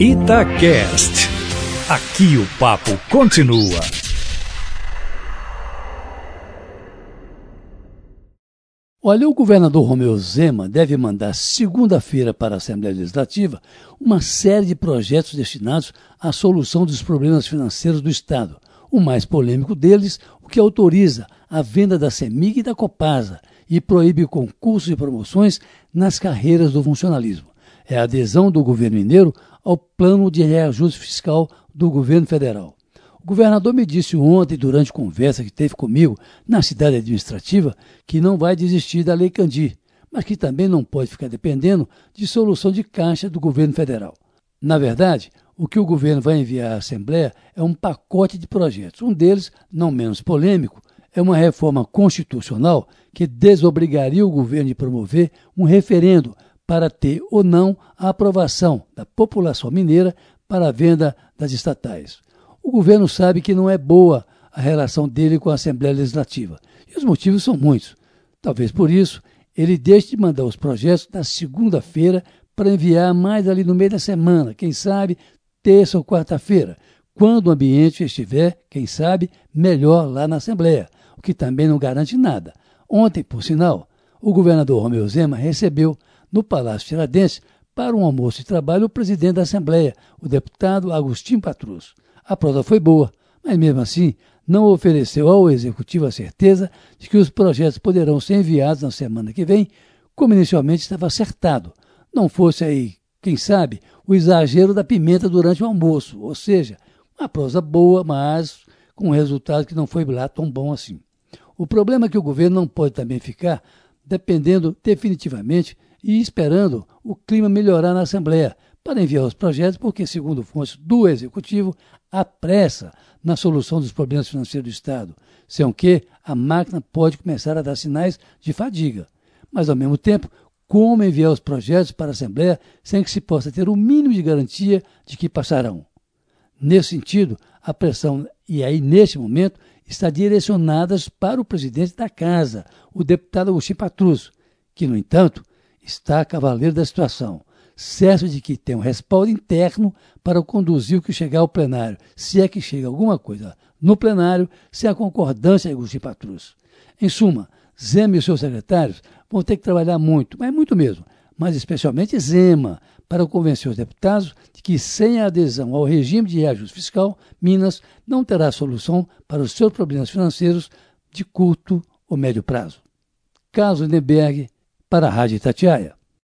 Itacast. Aqui o papo continua. Olha, o governador Romeu Zema deve mandar segunda-feira para a Assembleia Legislativa uma série de projetos destinados à solução dos problemas financeiros do Estado. O mais polêmico deles, o que autoriza a venda da CEMIG e da Copasa e proíbe concursos e promoções nas carreiras do funcionalismo. É a adesão do governo mineiro ao plano de reajuste fiscal do governo federal. O governador me disse ontem, durante conversa que teve comigo na cidade administrativa, que não vai desistir da Lei Candir, mas que também não pode ficar dependendo de solução de caixa do governo federal. Na verdade, o que o governo vai enviar à Assembleia é um pacote de projetos. Um deles, não menos polêmico, é uma reforma constitucional que desobrigaria o governo de promover um referendo para ter ou não a aprovação da população mineira para a venda das estatais o governo sabe que não é boa a relação dele com a Assembleia Legislativa. E os motivos são muitos. Talvez por isso ele deixe de mandar os projetos na segunda-feira para enviar mais ali no meio da semana, quem sabe terça ou quarta-feira, quando o ambiente estiver, quem sabe, melhor lá na Assembleia, o que também não garante nada. Ontem, por sinal, o governador Romeu Zema recebeu no Palácio Tiradentes para um almoço de trabalho o presidente da Assembleia, o deputado Agostinho Patrus. A prova foi boa, mas mesmo assim não ofereceu ao executivo a certeza de que os projetos poderão ser enviados na semana que vem, como inicialmente estava acertado. Não fosse aí, quem sabe, o exagero da pimenta durante o almoço, ou seja, uma prosa boa, mas com um resultado que não foi lá tão bom assim. O problema é que o governo não pode também ficar dependendo definitivamente e esperando o clima melhorar na Assembleia, para enviar os projetos, porque, segundo fontes do Executivo, há pressa na solução dos problemas financeiros do Estado, sem o que a máquina pode começar a dar sinais de fadiga. Mas, ao mesmo tempo, como enviar os projetos para a Assembleia sem que se possa ter o mínimo de garantia de que passarão? Nesse sentido, a pressão, e aí neste momento, está direcionada para o presidente da Casa, o deputado Agostinho Patrus, que, no entanto, está cavaleiro da situação certo de que tem um respaldo interno para conduzir o que chegar ao plenário, se é que chega alguma coisa no plenário, sem a concordância de Agostinho Patrus. Em suma, Zema e seus secretários vão ter que trabalhar muito, mas muito mesmo, mas especialmente Zema, para convencer os deputados de que, sem a adesão ao regime de reajuste fiscal, Minas não terá solução para os seus problemas financeiros de curto ou médio prazo. Carlos Lindenberg, para a Rádio Itatiaia.